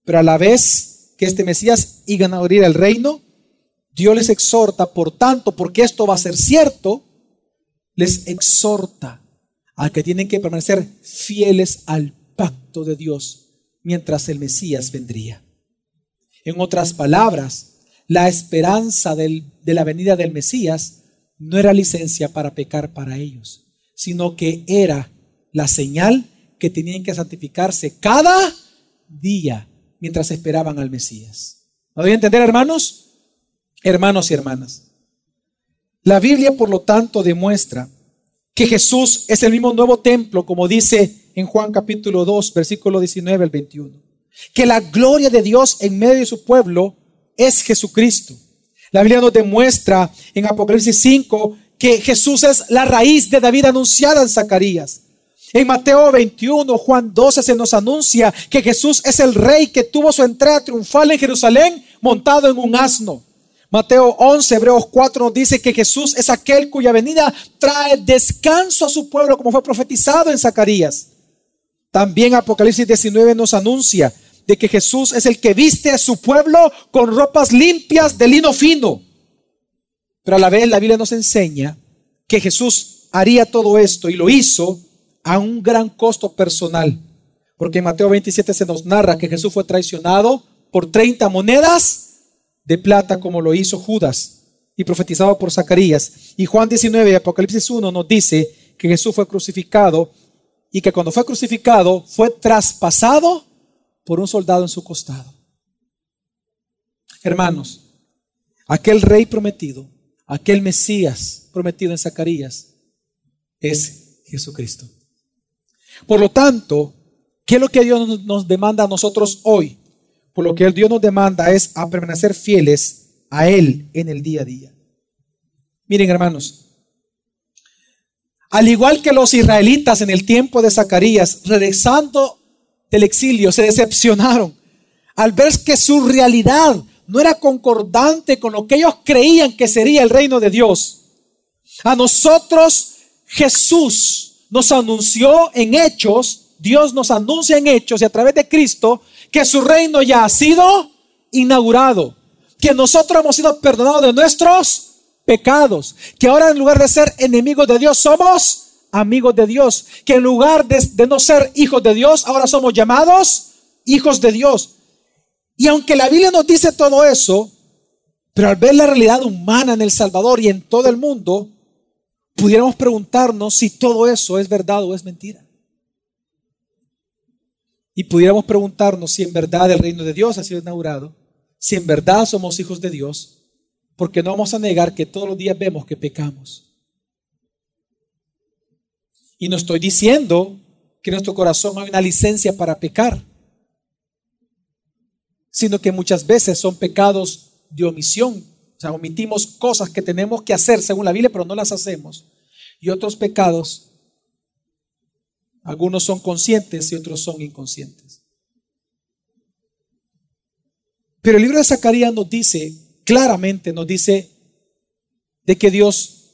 Speaker 1: Pero a la vez que este Mesías iba a abrir el reino, Dios les exhorta, por tanto, porque esto va a ser cierto, les exhorta a que tienen que permanecer fieles al pacto de Dios mientras el Mesías vendría. En otras palabras, la esperanza de la venida del Mesías no era licencia para pecar para ellos, sino que era la señal que tenían que santificarse cada día mientras esperaban al Mesías. ¿Me voy a entender, hermanos? Hermanos y hermanas. La Biblia, por lo tanto, demuestra que Jesús es el mismo nuevo templo, como dice en Juan capítulo 2, versículo 19 al 21. Que la gloria de Dios en medio de su pueblo es Jesucristo. La Biblia nos demuestra en Apocalipsis 5 que Jesús es la raíz de David anunciada en Zacarías. En Mateo 21, Juan 12 se nos anuncia que Jesús es el rey que tuvo su entrada triunfal en Jerusalén montado en un asno. Mateo 11, Hebreos 4 nos dice que Jesús es aquel cuya venida trae descanso a su pueblo como fue profetizado en Zacarías. También Apocalipsis 19 nos anuncia de que Jesús es el que viste a su pueblo con ropas limpias de lino fino. Pero a la vez la Biblia nos enseña que Jesús haría todo esto y lo hizo a un gran costo personal. Porque en Mateo 27 se nos narra que Jesús fue traicionado por 30 monedas de plata como lo hizo Judas y profetizado por Zacarías. Y Juan 19, Apocalipsis 1 nos dice que Jesús fue crucificado y que cuando fue crucificado fue traspasado por un soldado en su costado. Hermanos, aquel rey prometido, aquel Mesías prometido en Zacarías, es Jesucristo. Por lo tanto, ¿qué es lo que Dios nos demanda a nosotros hoy? Por lo que Dios nos demanda es a permanecer fieles a Él en el día a día. Miren, hermanos, al igual que los israelitas en el tiempo de Zacarías, regresando del exilio, se decepcionaron al ver que su realidad no era concordante con lo que ellos creían que sería el reino de Dios. A nosotros Jesús nos anunció en hechos, Dios nos anuncia en hechos y a través de Cristo que su reino ya ha sido inaugurado, que nosotros hemos sido perdonados de nuestros pecados, que ahora en lugar de ser enemigos de Dios somos amigos de Dios, que en lugar de, no ser hijos de Dios, ahora somos llamados hijos de Dios. Y aunque la Biblia nos dice todo eso, pero al ver la realidad humana en El Salvador y en todo el mundo, pudiéramos preguntarnos si todo eso es verdad o es mentira. Y pudiéramos preguntarnos si en verdad el reino de Dios ha sido inaugurado, si en verdad somos hijos de Dios, porque no vamos a negar que todos los días vemos que pecamos. Y no estoy diciendo que en nuestro corazón hay una licencia para pecar sino que muchas veces son pecados de omisión. O sea, omitimos cosas que tenemos que hacer según la Biblia, pero no las hacemos. Y otros pecados, algunos son conscientes y otros son inconscientes. Pero el libro de Zacarías nos dice, claramente nos dice, de que Dios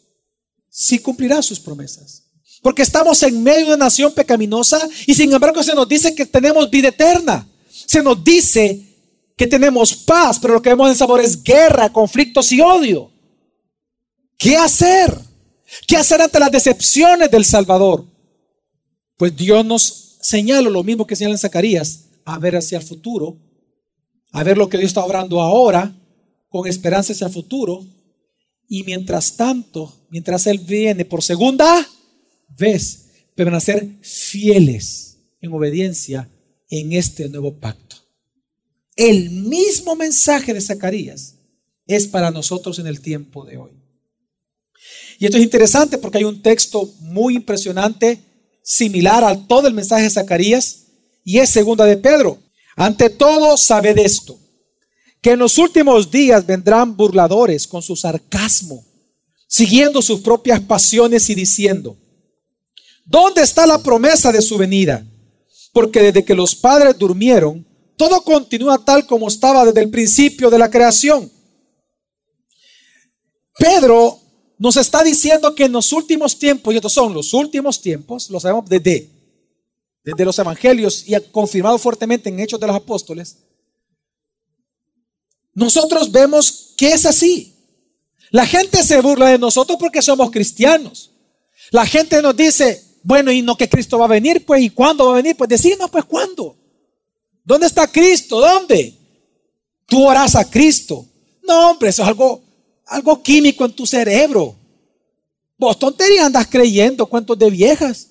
Speaker 1: sí cumplirá sus promesas. Porque estamos en medio de una nación pecaminosa y sin embargo se nos dice que tenemos vida eterna. Se nos dice que tenemos paz, pero lo que vemos en sabor es guerra, conflictos y odio. ¿Qué hacer? ¿Qué hacer ante las decepciones del Salvador? Pues Dios nos señala lo mismo que señala en Zacarías, a ver hacia el futuro, a ver lo que Dios está obrando ahora, con esperanza hacia el futuro. Y mientras tanto, mientras Él viene por segunda vez, permanecer fieles en obediencia en este nuevo pacto. El mismo mensaje de Zacarías es para nosotros en el tiempo de hoy. Y esto es interesante porque hay un texto muy impresionante, similar a todo el mensaje de Zacarías, y es segunda de Pedro. Ante todo, sabed esto, que en los últimos días vendrán burladores con su sarcasmo, siguiendo sus propias pasiones y diciendo, ¿dónde está la promesa de su venida? Porque desde que los padres durmieron, todo continúa tal como estaba desde el principio de la creación. Pedro nos está diciendo que en los últimos tiempos, y estos son los últimos tiempos, lo sabemos desde, desde los evangelios y confirmado fuertemente en Hechos de los Apóstoles, nosotros vemos que es así. La gente se burla de nosotros porque somos cristianos. La gente nos dice, bueno, y no que Cristo va a venir, pues, ¿y cuándo va a venir? Pues decimos, pues, ¿cuándo? ¿Dónde está Cristo? ¿Dónde? Tú orás a Cristo. No, hombre, eso es algo, algo químico en tu cerebro. Vos tontería andas creyendo cuentos de viejas.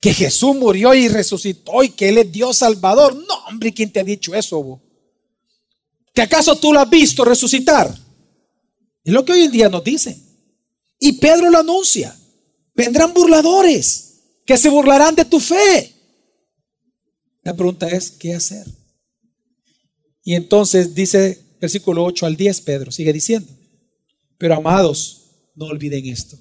Speaker 1: Que Jesús murió y resucitó y que Él es Dios Salvador. No, hombre, ¿quién te ha dicho eso? Vos? ¿Que acaso tú lo has visto resucitar? Es lo que hoy en día nos dicen. Y Pedro lo anuncia. Vendrán burladores que se burlarán de tu fe. La pregunta es, ¿qué hacer? Y entonces dice versículo 8 al 10, Pedro sigue diciendo, pero amados, no olviden esto,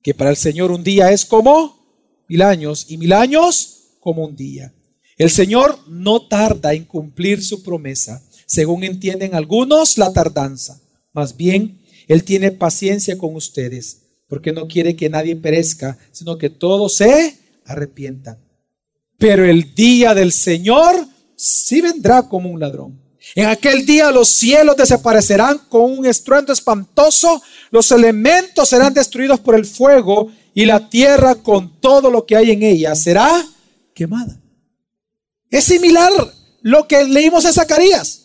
Speaker 1: que para el Señor un día es como mil años y mil años como un día. El Señor no tarda en cumplir su promesa, según entienden algunos la tardanza. Más bien, Él tiene paciencia con ustedes, porque no quiere que nadie perezca, sino que todos se arrepientan. Pero el día del Señor sí vendrá como un ladrón. En aquel día los cielos desaparecerán con un estruendo espantoso, los elementos serán destruidos por el fuego y la tierra con todo lo que hay en ella será quemada. Es similar lo que leímos en Zacarías.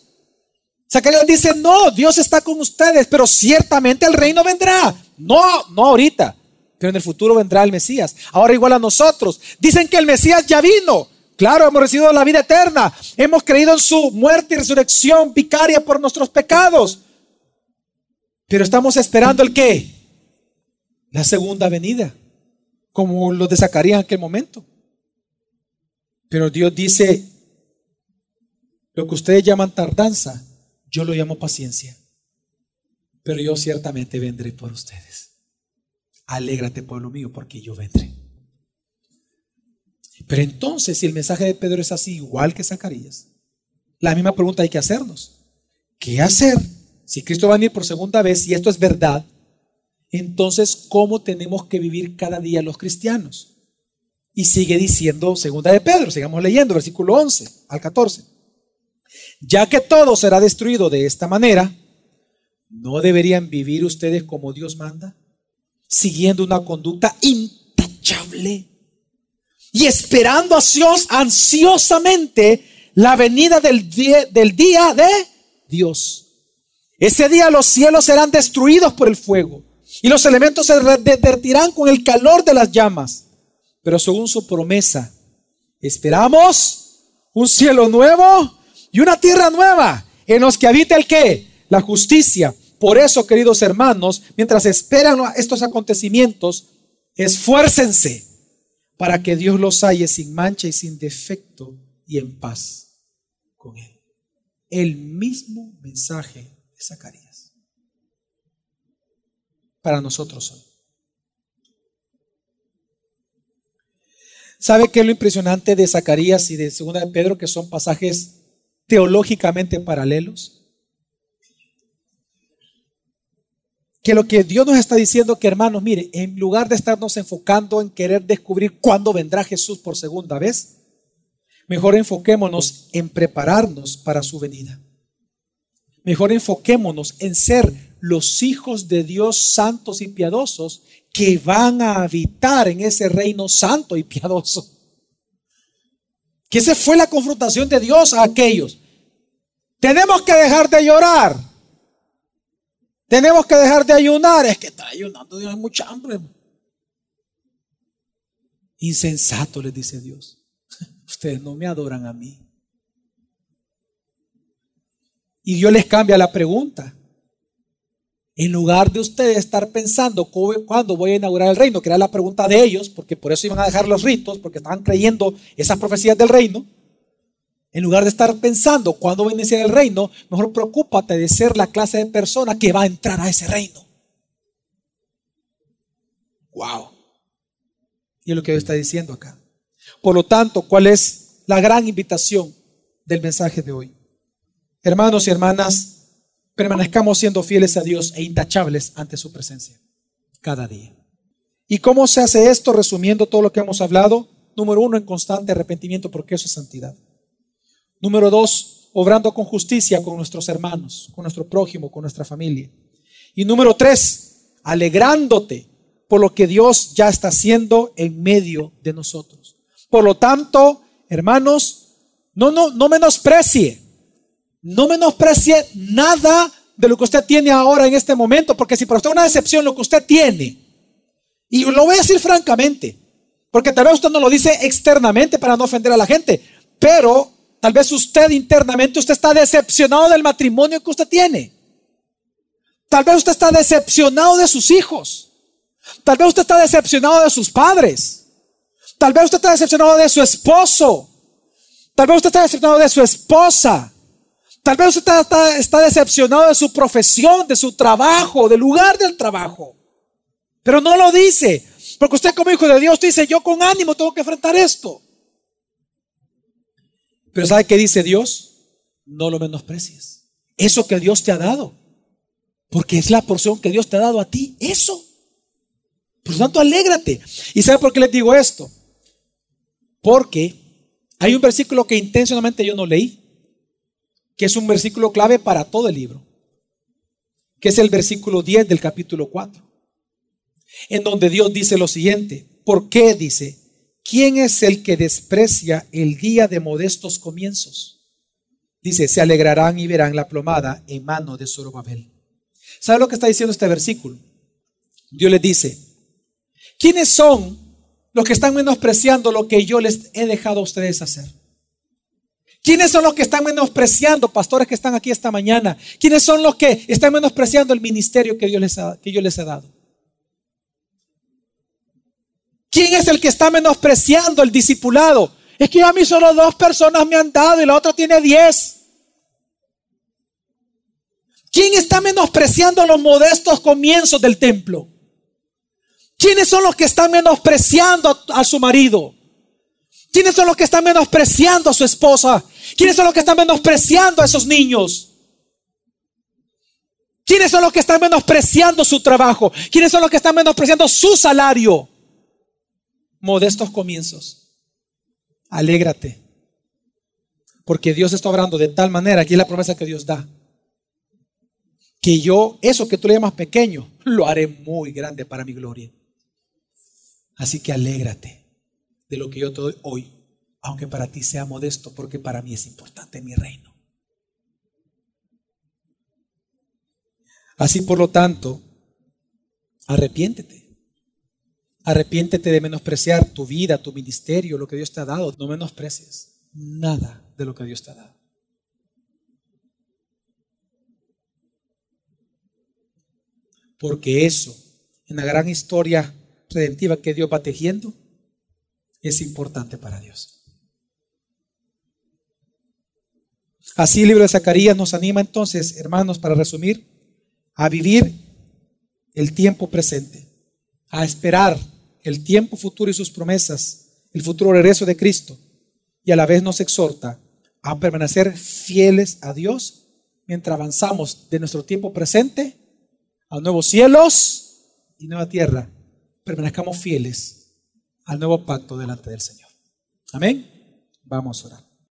Speaker 1: Zacarías dice, no, Dios está con ustedes, pero ciertamente el reino vendrá. No, no ahorita, pero en el futuro vendrá el Mesías. Ahora igual a nosotros. Dicen que el Mesías ya vino. Claro, hemos recibido la vida eterna. Hemos creído en su muerte y resurrección vicaria por nuestros pecados. Pero estamos esperando el qué? La segunda venida, como lo de Zacarías en aquel momento. Pero Dios dice, lo que ustedes llaman tardanza, yo lo llamo paciencia. Pero yo ciertamente vendré por ustedes. Alégrate, pueblo mío, porque yo vendré. Pero entonces, si el mensaje de Pedro es así, igual que Zacarías, la misma pregunta hay que hacernos. ¿Qué hacer? Si Cristo va a venir por segunda vez y esto es verdad, entonces, ¿cómo tenemos que vivir cada día los cristianos? Y sigue diciendo segunda de Pedro, sigamos leyendo, versículo 11 al 14. Ya que todo será destruido de esta manera, ¿no deberían vivir ustedes como Dios manda? Siguiendo una conducta intachable y esperando ansiosamente la venida del día, del día de Dios. Ese día los cielos serán destruidos por el fuego y los elementos se derretirán con el calor de las llamas. Pero según su promesa, esperamos un cielo nuevo y una tierra nueva en los que habita el qué? La justicia. Por eso, queridos hermanos, mientras esperan estos acontecimientos, esfuércense para que Dios los halle sin mancha y sin defecto y en paz con Él. El mismo mensaje de Zacarías. Para nosotros hoy. ¿Sabe qué es lo impresionante de Zacarías y de Segunda de Pedro? Que son pasajes teológicamente paralelos. Que lo que Dios nos está diciendo que hermanos, mire, en lugar de estarnos enfocando en querer descubrir cuándo vendrá Jesús por segunda vez, mejor enfoquémonos en prepararnos para su venida. Mejor enfoquémonos en ser los hijos de Dios santos y piadosos que van a habitar en ese reino santo y piadoso. Que esa fue la confrontación de Dios a aquellos. Tenemos que dejar de llorar. Tenemos que dejar de ayunar. Es que está ayunando, Dios, hay mucha hambre. Insensato, les dice Dios. Ustedes no me adoran a mí. Y Dios les cambia la pregunta. En lugar de ustedes estar pensando cuándo voy a inaugurar el reino, que era la pregunta de ellos, porque por eso iban a dejar los ritos, porque estaban creyendo esas profecías del reino. En lugar de estar pensando cuándo va a iniciar el reino, mejor preocúpate de ser la clase de persona que va a entrar a ese reino. Wow. Y es lo que Dios está diciendo acá. Por lo tanto, ¿cuál es la gran invitación del mensaje de hoy? Hermanos y hermanas, permanezcamos siendo fieles a Dios e intachables ante su presencia cada día. ¿Y cómo se hace esto? Resumiendo todo lo que hemos hablado. Número uno, en constante arrepentimiento, porque eso es santidad. Número dos, obrando con justicia con nuestros hermanos, con nuestro prójimo, con nuestra familia. Y número tres, alegrándote por lo que Dios ya está haciendo en medio de nosotros. Por lo tanto, hermanos, no, no, no menosprecie, no menosprecie nada de lo que usted tiene ahora en este momento, porque si para usted es una decepción lo que usted tiene, y lo voy a decir francamente, porque tal vez usted no lo dice externamente para no ofender a la gente, pero Tal vez usted internamente, usted está decepcionado del matrimonio que usted tiene. Tal vez usted está decepcionado de sus hijos. Tal vez usted está decepcionado de sus padres. Tal vez usted está decepcionado de su esposo. Tal vez usted está decepcionado de su esposa. Tal vez usted está, está, decepcionado de su profesión, de su trabajo, del lugar del trabajo. Pero no lo dice. Porque usted como hijo de Dios dice, yo con ánimo tengo que enfrentar esto. Pero ¿sabe qué dice Dios? No lo menosprecies. Eso que Dios te ha dado. Porque es la porción que Dios te ha dado a ti. Eso. Por lo tanto, alégrate. ¿Y sabe por qué les digo esto? Porque hay un versículo que intencionalmente yo no leí. que es un versículo clave para todo el libro, que es el versículo 10 del capítulo 4, en donde Dios dice lo siguiente, ¿por qué dice? ¿Quién es el que desprecia el día de modestos comienzos? Dice, se alegrarán y verán la plomada en mano de Zorobabel. ¿Sabe lo que está diciendo este versículo? Dios les dice, ¿quiénes son los que están menospreciando lo que yo les he dejado a ustedes hacer? ¿Quiénes son los que están menospreciando, pastores que están aquí esta mañana? ¿Quiénes son los que están menospreciando el ministerio que, Dios les que yo les he dado? ¿Quién es el que está menospreciando el discipulado? Es que a mí solo dos personas me han dado y la otra tiene diez. ¿Quién está menospreciando los modestos comienzos del templo? ¿Quiénes son los que están menospreciando a, su marido? ¿Quiénes son los que están menospreciando a su esposa? ¿Quiénes son los que están menospreciando a esos niños? ¿Quiénes son los que están menospreciando su trabajo? ¿Quiénes son los que están menospreciando su salario? Modestos comienzos. Alégrate. Porque Dios está obrando de tal manera, aquí es la promesa que Dios da, que yo, eso que tú le llamas pequeño, lo haré muy grande para mi gloria. Así que alégrate de lo que yo te doy hoy, aunque para ti sea modesto, porque para mí es importante mi reino. Así por lo tanto, arrepiéntete. Arrepiéntete de menospreciar tu vida, tu ministerio, lo que Dios te ha dado. No menosprecies nada de lo que Dios te ha dado. Porque eso, en la gran historia redentiva que Dios va tejiendo, es importante para Dios. Así el libro de Zacarías nos anima entonces, hermanos, para resumir, a vivir el tiempo presente, a esperar el tiempo futuro y sus promesas, el futuro regreso de Cristo, y a la vez nos exhorta a permanecer fieles a Dios mientras avanzamos de nuestro tiempo presente a nuevos cielos y nueva tierra. Permanezcamos fieles al nuevo pacto delante del Señor. Amén. Vamos a orar.